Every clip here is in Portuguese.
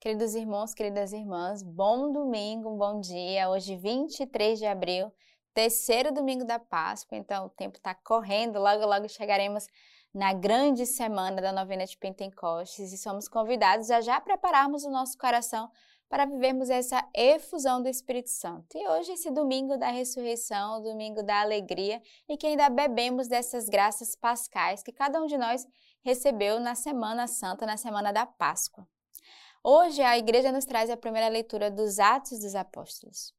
Queridos irmãos, queridas irmãs, bom domingo, bom dia. Hoje, 23 de abril, terceiro domingo da Páscoa, então o tempo está correndo, logo, logo chegaremos na grande semana da novena de Pentecostes e somos convidados a já prepararmos o nosso coração para vivermos essa efusão do Espírito Santo. E hoje, esse domingo da ressurreição, domingo da alegria, e que ainda bebemos dessas graças pascais que cada um de nós recebeu na Semana Santa, na Semana da Páscoa. Hoje a igreja nos traz a primeira leitura dos Atos dos Apóstolos.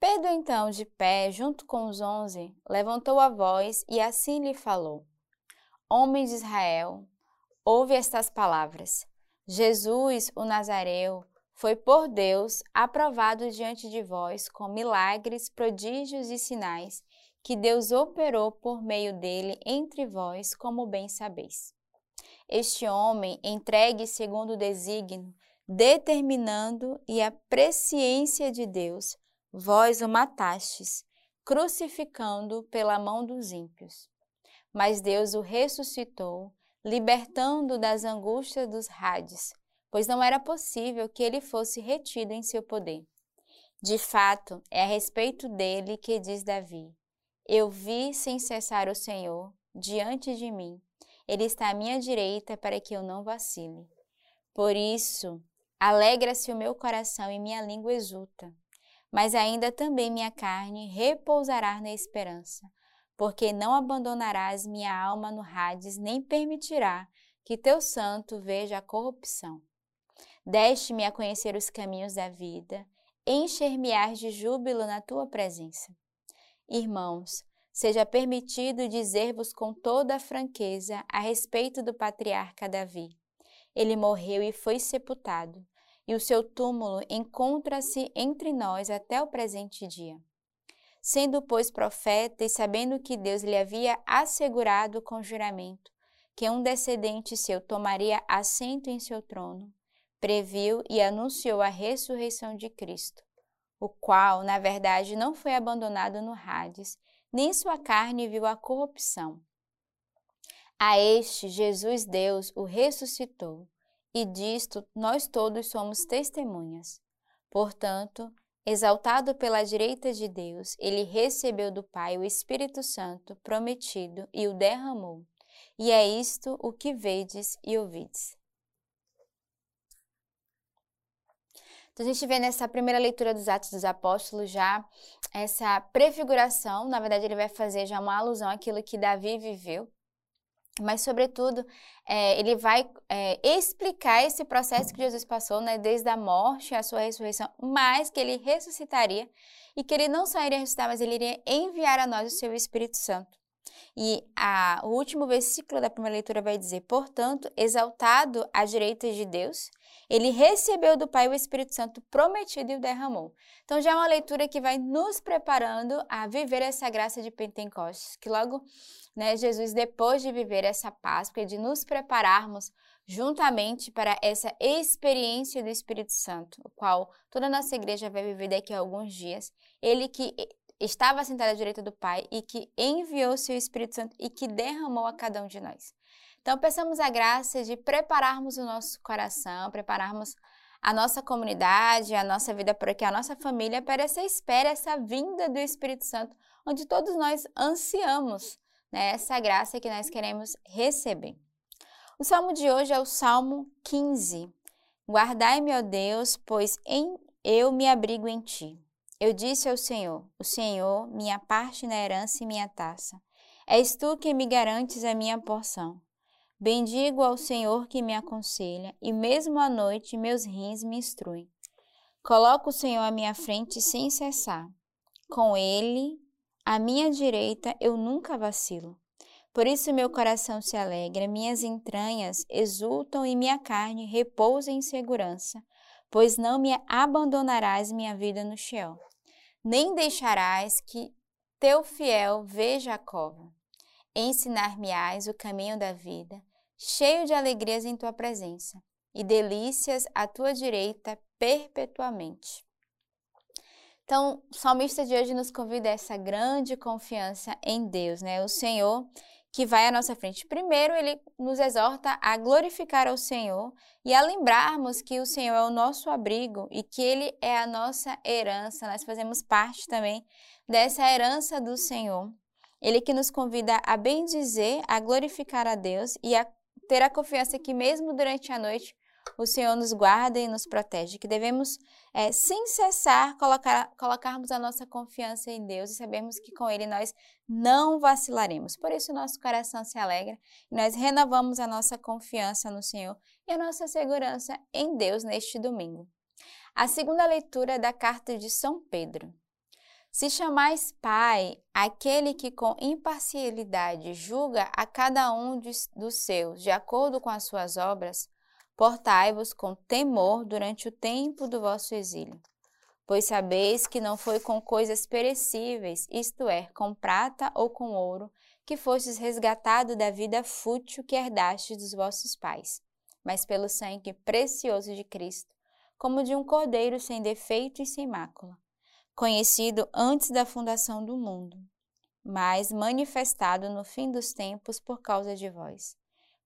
Pedro, então, de pé, junto com os onze, levantou a voz e assim lhe falou: Homens de Israel, ouve estas palavras. Jesus, o Nazareu, foi por Deus aprovado diante de vós com milagres, prodígios e sinais que Deus operou por meio dele entre vós, como bem sabeis. Este homem, entregue segundo o desígnio, determinando e a presciência de Deus, vós o matastes, crucificando pela mão dos ímpios. Mas Deus o ressuscitou, libertando das angústias dos Hades, pois não era possível que ele fosse retido em seu poder. De fato, é a respeito dele que diz Davi: Eu vi sem cessar o Senhor diante de mim. Ele está à minha direita para que eu não vacile. Por isso, Alegra-se o meu coração e minha língua exulta, mas ainda também minha carne repousará na esperança, porque não abandonarás minha alma no Hades, nem permitirá que teu santo veja a corrupção. Deste-me a conhecer os caminhos da vida, encher-me-ás de júbilo na tua presença. Irmãos, seja permitido dizer-vos com toda a franqueza a respeito do patriarca Davi. Ele morreu e foi sepultado e o seu túmulo encontra-se entre nós até o presente dia. Sendo, pois, profeta e sabendo que Deus lhe havia assegurado com juramento que um descendente seu tomaria assento em seu trono, previu e anunciou a ressurreição de Cristo, o qual, na verdade, não foi abandonado no Hades, nem sua carne viu a corrupção. A este Jesus Deus o ressuscitou e disto nós todos somos testemunhas. Portanto, exaltado pela direita de Deus, ele recebeu do Pai o Espírito Santo prometido e o derramou. E é isto o que vedes e ouvides. Então, a gente vê nessa primeira leitura dos Atos dos Apóstolos já essa prefiguração, na verdade, ele vai fazer já uma alusão àquilo que Davi viveu, mas, sobretudo, é, ele vai é, explicar esse processo que Jesus passou, né, desde a morte à sua ressurreição, mas que ele ressuscitaria e que ele não só iria ressuscitar, mas ele iria enviar a nós o seu Espírito Santo. E a, o último versículo da primeira leitura vai dizer: Portanto, exaltado à direita de Deus, ele recebeu do Pai o Espírito Santo prometido e o derramou. Então, já é uma leitura que vai nos preparando a viver essa graça de Pentecostes, que logo né, Jesus, depois de viver essa Páscoa e de nos prepararmos juntamente para essa experiência do Espírito Santo, o qual toda a nossa igreja vai viver daqui a alguns dias, ele que estava sentado à direita do Pai e que enviou seu Espírito Santo e que derramou a cada um de nós. Então, peçamos a graça de prepararmos o nosso coração, prepararmos a nossa comunidade, a nossa vida por aqui, a nossa família para essa espera, essa vinda do Espírito Santo, onde todos nós ansiamos né, essa graça que nós queremos receber. O salmo de hoje é o Salmo 15. Guardai-me, ó Deus, pois em eu me abrigo em ti. Eu disse ao Senhor: O Senhor, minha parte na herança e minha taça. És tu que me garantes a minha porção. Bendigo ao Senhor que me aconselha, e mesmo à noite meus rins me instruem. Coloco o Senhor à minha frente sem cessar. Com ele à minha direita eu nunca vacilo. Por isso meu coração se alegra, minhas entranhas exultam e minha carne repousa em segurança, pois não me abandonarás minha vida no Sheol, nem deixarás que teu fiel veja a cova. Ensinar-me-ás o caminho da vida, cheio de alegrias em tua presença, e delícias à tua direita perpetuamente. Então, o salmista de hoje nos convida a essa grande confiança em Deus, né? O Senhor que vai à nossa frente. Primeiro, ele nos exorta a glorificar ao Senhor e a lembrarmos que o Senhor é o nosso abrigo e que ele é a nossa herança. Nós fazemos parte também dessa herança do Senhor. Ele que nos convida a bendizer, a glorificar a Deus e a ter a confiança que mesmo durante a noite o Senhor nos guarda e nos protege, que devemos, é, sem cessar, colocar, colocarmos a nossa confiança em Deus e sabemos que com Ele nós não vacilaremos. Por isso, nosso coração se alegra e nós renovamos a nossa confiança no Senhor e a nossa segurança em Deus neste domingo. A segunda leitura é da carta de São Pedro. Se chamais Pai aquele que com imparcialidade julga a cada um dos seus de acordo com as suas obras, Portai-vos com temor durante o tempo do vosso exílio, pois sabeis que não foi com coisas perecíveis, isto é, com prata ou com ouro, que fostes resgatado da vida fútil que herdastes dos vossos pais, mas pelo sangue precioso de Cristo, como de um cordeiro sem defeito e sem mácula, conhecido antes da fundação do mundo, mas manifestado no fim dos tempos por causa de vós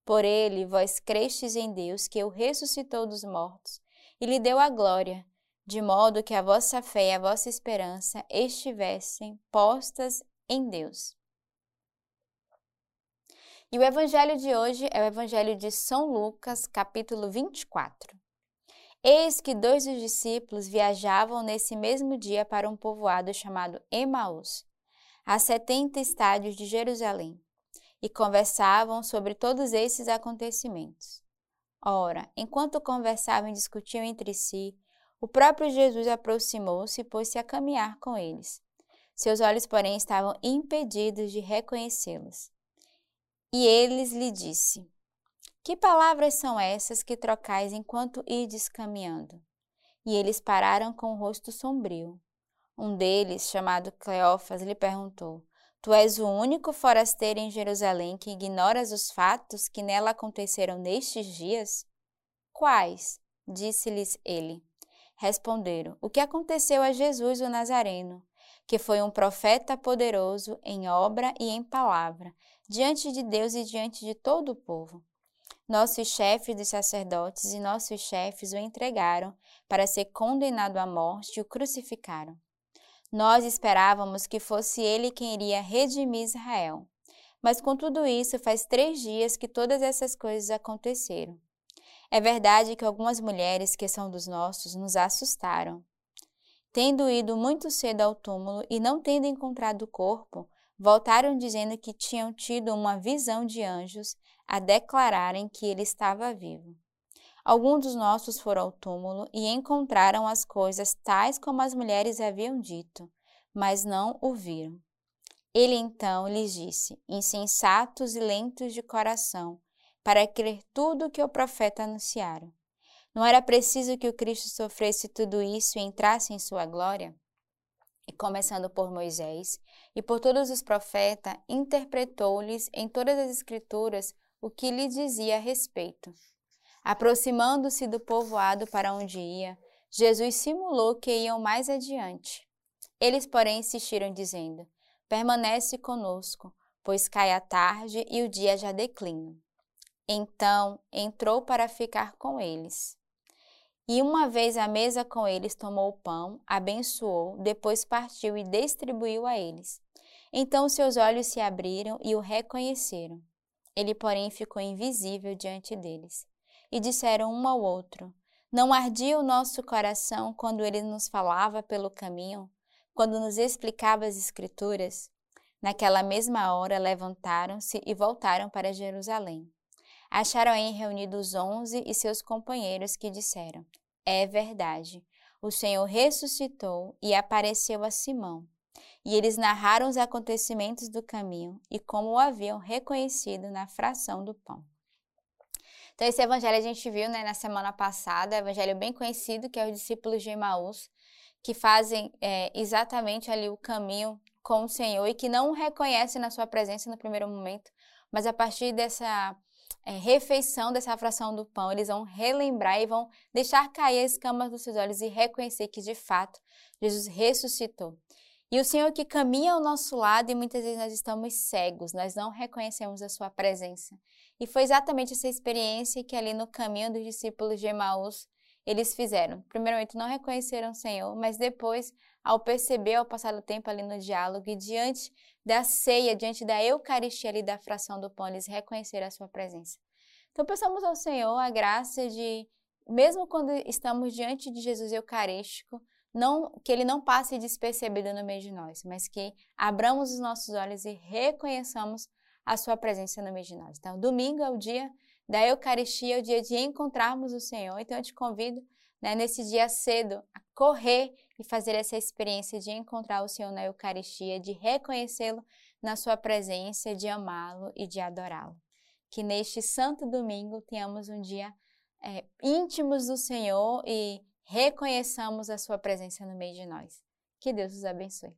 por ele, vós crestes em Deus, que o ressuscitou dos mortos e lhe deu a glória, de modo que a vossa fé e a vossa esperança estivessem postas em Deus. E o evangelho de hoje é o evangelho de São Lucas, capítulo 24. Eis que dois dos discípulos viajavam nesse mesmo dia para um povoado chamado Emaús, a setenta estádios de Jerusalém e conversavam sobre todos esses acontecimentos. Ora, enquanto conversavam e discutiam entre si, o próprio Jesus aproximou-se e pôs-se a caminhar com eles. Seus olhos, porém, estavam impedidos de reconhecê-los. E eles lhe disse: Que palavras são essas que trocais enquanto ides caminhando? E eles pararam com o rosto sombrio. Um deles, chamado Cleófas, lhe perguntou: Tu és o único forasteiro em Jerusalém que ignoras os fatos que nela aconteceram nestes dias? Quais? Disse-lhes ele. Responderam: O que aconteceu a Jesus o Nazareno, que foi um profeta poderoso em obra e em palavra, diante de Deus e diante de todo o povo. Nossos chefes dos sacerdotes e nossos chefes o entregaram para ser condenado à morte e o crucificaram. Nós esperávamos que fosse ele quem iria redimir Israel. Mas com tudo isso, faz três dias que todas essas coisas aconteceram. É verdade que algumas mulheres que são dos nossos nos assustaram. Tendo ido muito cedo ao túmulo e não tendo encontrado o corpo, voltaram dizendo que tinham tido uma visão de anjos a declararem que ele estava vivo. Alguns dos nossos foram ao túmulo e encontraram as coisas tais como as mulheres haviam dito, mas não o viram. Ele então lhes disse: Insensatos e lentos de coração, para crer tudo o que o profeta anunciaram. Não era preciso que o Cristo sofresse tudo isso e entrasse em sua glória? E começando por Moisés e por todos os profetas, interpretou-lhes em todas as Escrituras o que lhe dizia a respeito. Aproximando-se do povoado para onde ia, Jesus simulou que iam mais adiante. Eles, porém, insistiram, dizendo: Permanece conosco, pois cai a tarde e o dia já declina. Então entrou para ficar com eles. E uma vez à mesa com eles, tomou o pão, abençoou, depois partiu e distribuiu a eles. Então seus olhos se abriram e o reconheceram. Ele, porém, ficou invisível diante deles e disseram um ao outro: Não ardia o nosso coração quando ele nos falava pelo caminho, quando nos explicava as Escrituras? Naquela mesma hora levantaram-se e voltaram para Jerusalém. Acharam aí reunidos onze e seus companheiros que disseram: É verdade, o Senhor ressuscitou e apareceu a Simão. E eles narraram os acontecimentos do caminho e como o haviam reconhecido na fração do pão. Então, esse evangelho a gente viu né, na semana passada, evangelho bem conhecido, que é os discípulos de Emaús, que fazem é, exatamente ali o caminho com o Senhor e que não o reconhecem na sua presença no primeiro momento, mas a partir dessa é, refeição, dessa fração do pão, eles vão relembrar e vão deixar cair as escamas dos seus olhos e reconhecer que de fato Jesus ressuscitou. E o Senhor que caminha ao nosso lado e muitas vezes nós estamos cegos, nós não reconhecemos a sua presença. E foi exatamente essa experiência que ali no caminho dos discípulos de Emaús eles fizeram. Primeiramente não reconheceram o Senhor, mas depois, ao perceber, ao passar o tempo ali no diálogo e diante da ceia, diante da Eucaristia ali da fração do pão, eles reconheceram a sua presença. Então peçamos ao Senhor a graça de, mesmo quando estamos diante de Jesus Eucarístico, não, que ele não passe despercebido no meio de nós, mas que abramos os nossos olhos e reconheçamos a sua presença no meio de nós. Então, domingo é o dia da Eucaristia, é o dia de encontrarmos o Senhor. Então, eu te convido, né, nesse dia cedo, a correr e fazer essa experiência de encontrar o Senhor na Eucaristia, de reconhecê-lo na sua presença, de amá-lo e de adorá-lo. Que neste santo domingo tenhamos um dia é, íntimos do Senhor e reconheçamos a sua presença no meio de nós. Que Deus os abençoe.